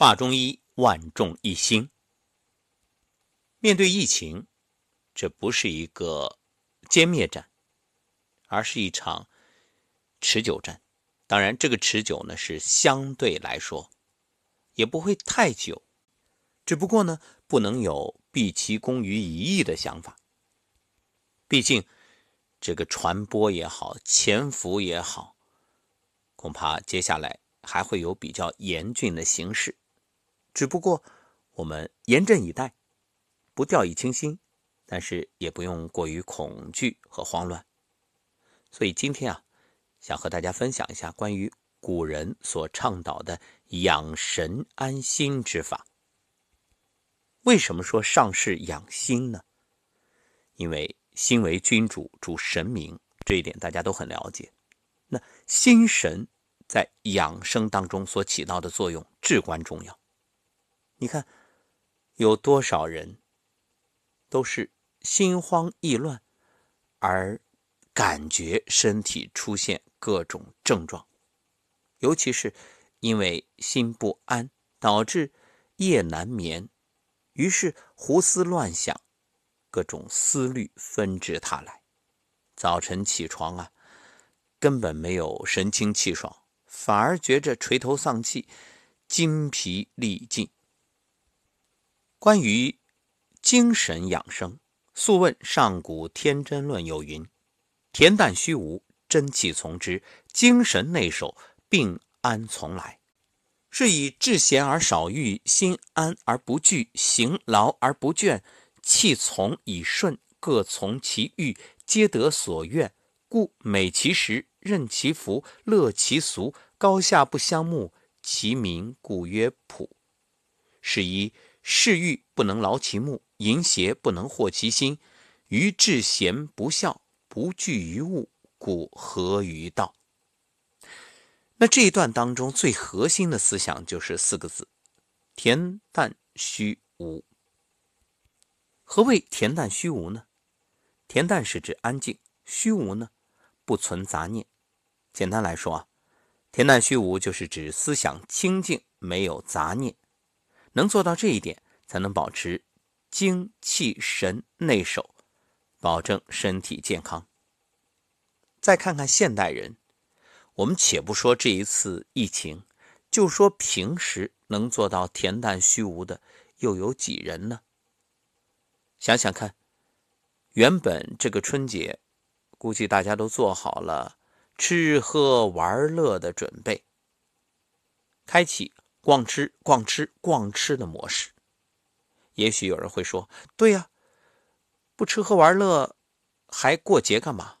话中医，万众一心。面对疫情，这不是一个歼灭战，而是一场持久战。当然，这个持久呢是相对来说，也不会太久。只不过呢，不能有毕其功于一役的想法。毕竟，这个传播也好，潜伏也好，恐怕接下来还会有比较严峻的形势。只不过，我们严阵以待。不掉以轻心，但是也不用过于恐惧和慌乱。所以今天啊，想和大家分享一下关于古人所倡导的养神安心之法。为什么说上士养心呢？因为心为君主，主神明，这一点大家都很了解。那心神在养生当中所起到的作用至关重要。你看，有多少人？都是心慌意乱，而感觉身体出现各种症状，尤其是因为心不安，导致夜难眠，于是胡思乱想，各种思虑纷至沓来，早晨起床啊，根本没有神清气爽，反而觉着垂头丧气，精疲力尽。关于。精神养生，《素问·上古天真论》有云：“恬淡虚无，真气从之；精神内守，病安从来。”是以志闲而少欲，心安而不惧，行劳而不倦，气从以顺，各从其欲，皆得所愿。故美其实，任其福，乐其俗，高下不相慕，其名故曰朴。是以嗜欲不能劳其目。淫邪不能惑其心，于至贤不孝，不惧于物，故合于道。那这一段当中最核心的思想就是四个字：恬淡虚无。何谓恬淡虚无呢？恬淡是指安静，虚无呢不存杂念。简单来说啊，恬淡虚无就是指思想清净，没有杂念。能做到这一点，才能保持。精气神内守，保证身体健康。再看看现代人，我们且不说这一次疫情，就说平时能做到恬淡虚无的，又有几人呢？想想看，原本这个春节，估计大家都做好了吃喝玩乐的准备，开启逛吃逛吃逛吃的模式。也许有人会说：“对呀，不吃喝玩乐，还过节干嘛？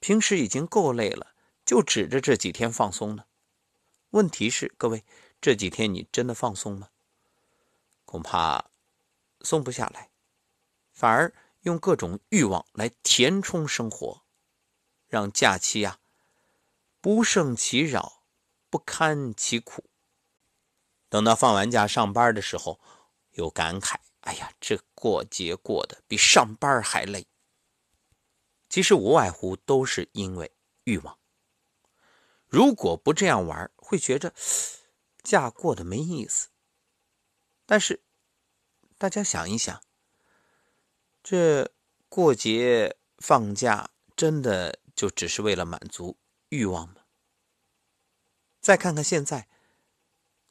平时已经够累了，就指着这几天放松呢？”问题是，各位，这几天你真的放松吗？恐怕松不下来，反而用各种欲望来填充生活，让假期呀不胜其扰，不堪其苦。等到放完假上班的时候，有感慨。哎呀，这过节过得比上班还累。其实无外乎都是因为欲望。如果不这样玩，会觉着假过得没意思。但是大家想一想，这过节放假真的就只是为了满足欲望吗？再看看现在，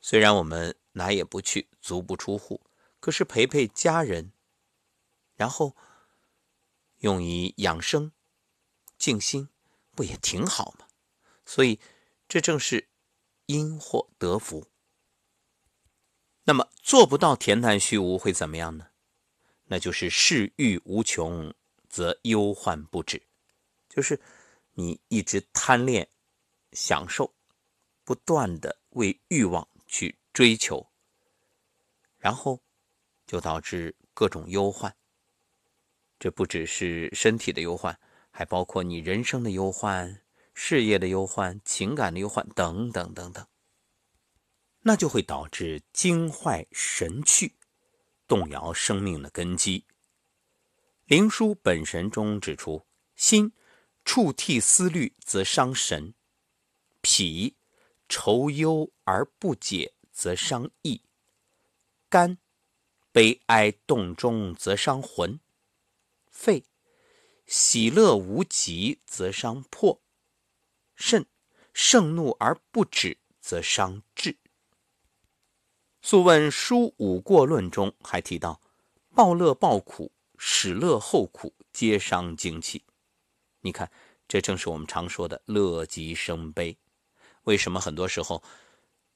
虽然我们哪也不去，足不出户。可是陪陪家人，然后用以养生、静心，不也挺好吗？所以这正是因祸得福。那么做不到恬淡虚无会怎么样呢？那就是嗜欲无穷，则忧患不止。就是你一直贪恋、享受，不断的为欲望去追求，然后。就导致各种忧患，这不只是身体的忧患，还包括你人生的忧患、事业的忧患、情感的忧患等等等等。那就会导致精坏神去，动摇生命的根基。《灵枢·本神》中指出：心触涕思虑，则伤神；脾愁忧而不解，则伤意；肝，悲哀动中则伤魂；肺，喜乐无极则伤魄；肾，盛怒而不止则伤志。《素问·书五过论》中还提到：“报乐报苦，始乐后苦，皆伤精气。”你看，这正是我们常说的“乐极生悲”。为什么很多时候，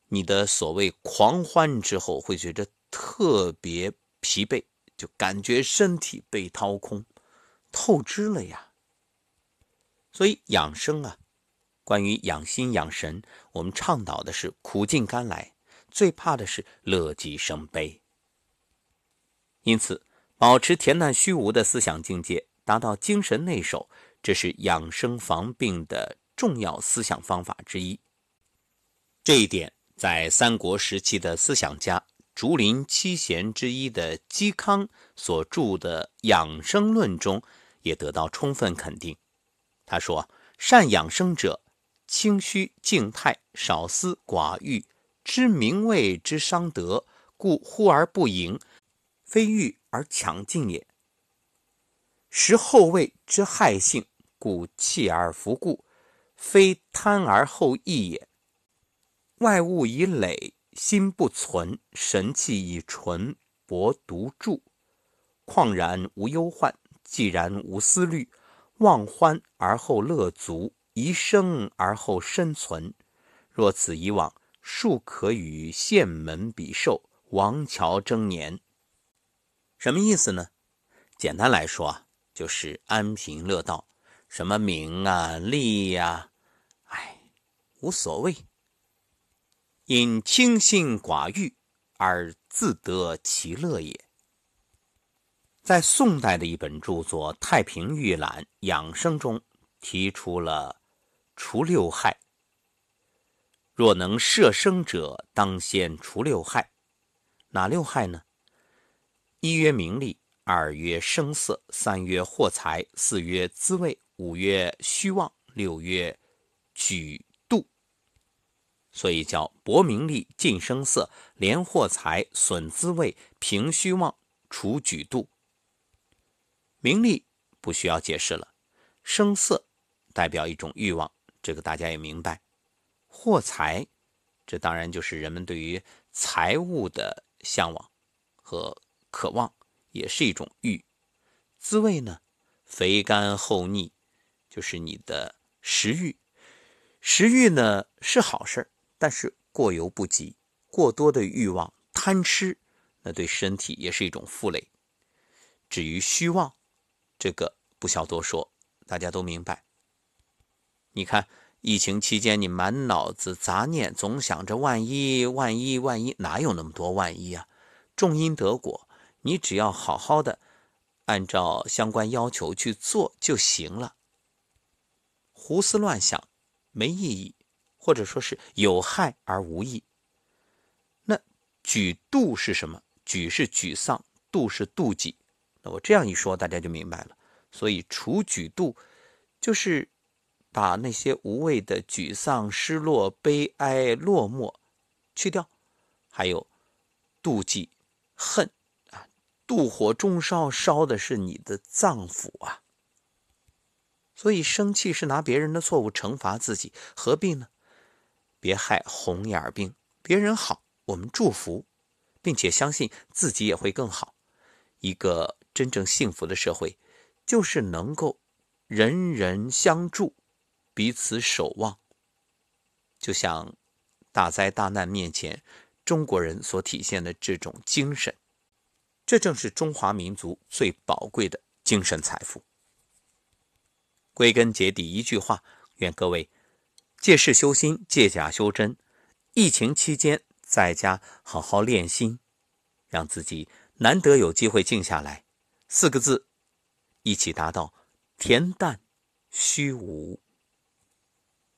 你的所谓狂欢之后，会觉得特别疲惫，就感觉身体被掏空、透支了呀？所以养生啊，关于养心养神，我们倡导的是苦尽甘来，最怕的是乐极生悲。因此，保持恬淡虚无的思想境界，达到精神内守，这是养生防病的重要思想方法之一。这一点在三国时期的思想家竹林七贤之一的嵇康所著的《养生论》中也得到充分肯定。他说：“善养生者，清虚静态，少思寡欲，知名位之伤德，故忽而不盈，非欲而强劲也；识后位之害性，故弃而弗顾，非贪而后益也。”外物以累，心不存；神气以纯，薄独著。旷然无忧患，既然无思虑，忘欢而后乐足，宜生而后身存。若此以往，庶可与县门比寿，王乔争年。什么意思呢？简单来说啊，就是安贫乐道，什么名啊、利呀，哎，无所谓。因清心寡欲而自得其乐也。在宋代的一本著作《太平御览·养生》中，提出了除六害。若能摄生者，当先除六害。哪六害呢？一曰名利，二曰声色，三曰货财，四曰滋味，五曰虚妄，六曰举。所以叫薄名利、尽声色、连货财、损滋味、平虚妄、除举妒。名利不需要解释了，声色代表一种欲望，这个大家也明白。货财，这当然就是人们对于财物的向往和渴望，也是一种欲。滋味呢，肥甘厚腻，就是你的食欲。食欲呢是好事但是过犹不及，过多的欲望、贪吃，那对身体也是一种负累。至于虚妄，这个不需要多说，大家都明白。你看，疫情期间你满脑子杂念，总想着万一、万一、万一，哪有那么多万一啊？种因得果，你只要好好的按照相关要求去做就行了。胡思乱想没意义。或者说是有害而无益。那举妒是什么？举是沮丧，妒是妒忌。那我这样一说，大家就明白了。所以除举妒，就是把那些无谓的沮丧、失落、悲哀、落寞去掉。还有妒忌、恨啊，妒火中烧，烧的是你的脏腑啊。所以生气是拿别人的错误惩罚自己，何必呢？别害红眼病，别人好，我们祝福，并且相信自己也会更好。一个真正幸福的社会，就是能够人人相助，彼此守望。就像大灾大难面前，中国人所体现的这种精神，这正是中华民族最宝贵的精神财富。归根结底，一句话，愿各位。借事修心，借假修真。疫情期间，在家好好练心，让自己难得有机会静下来。四个字，一起达到恬淡虚无。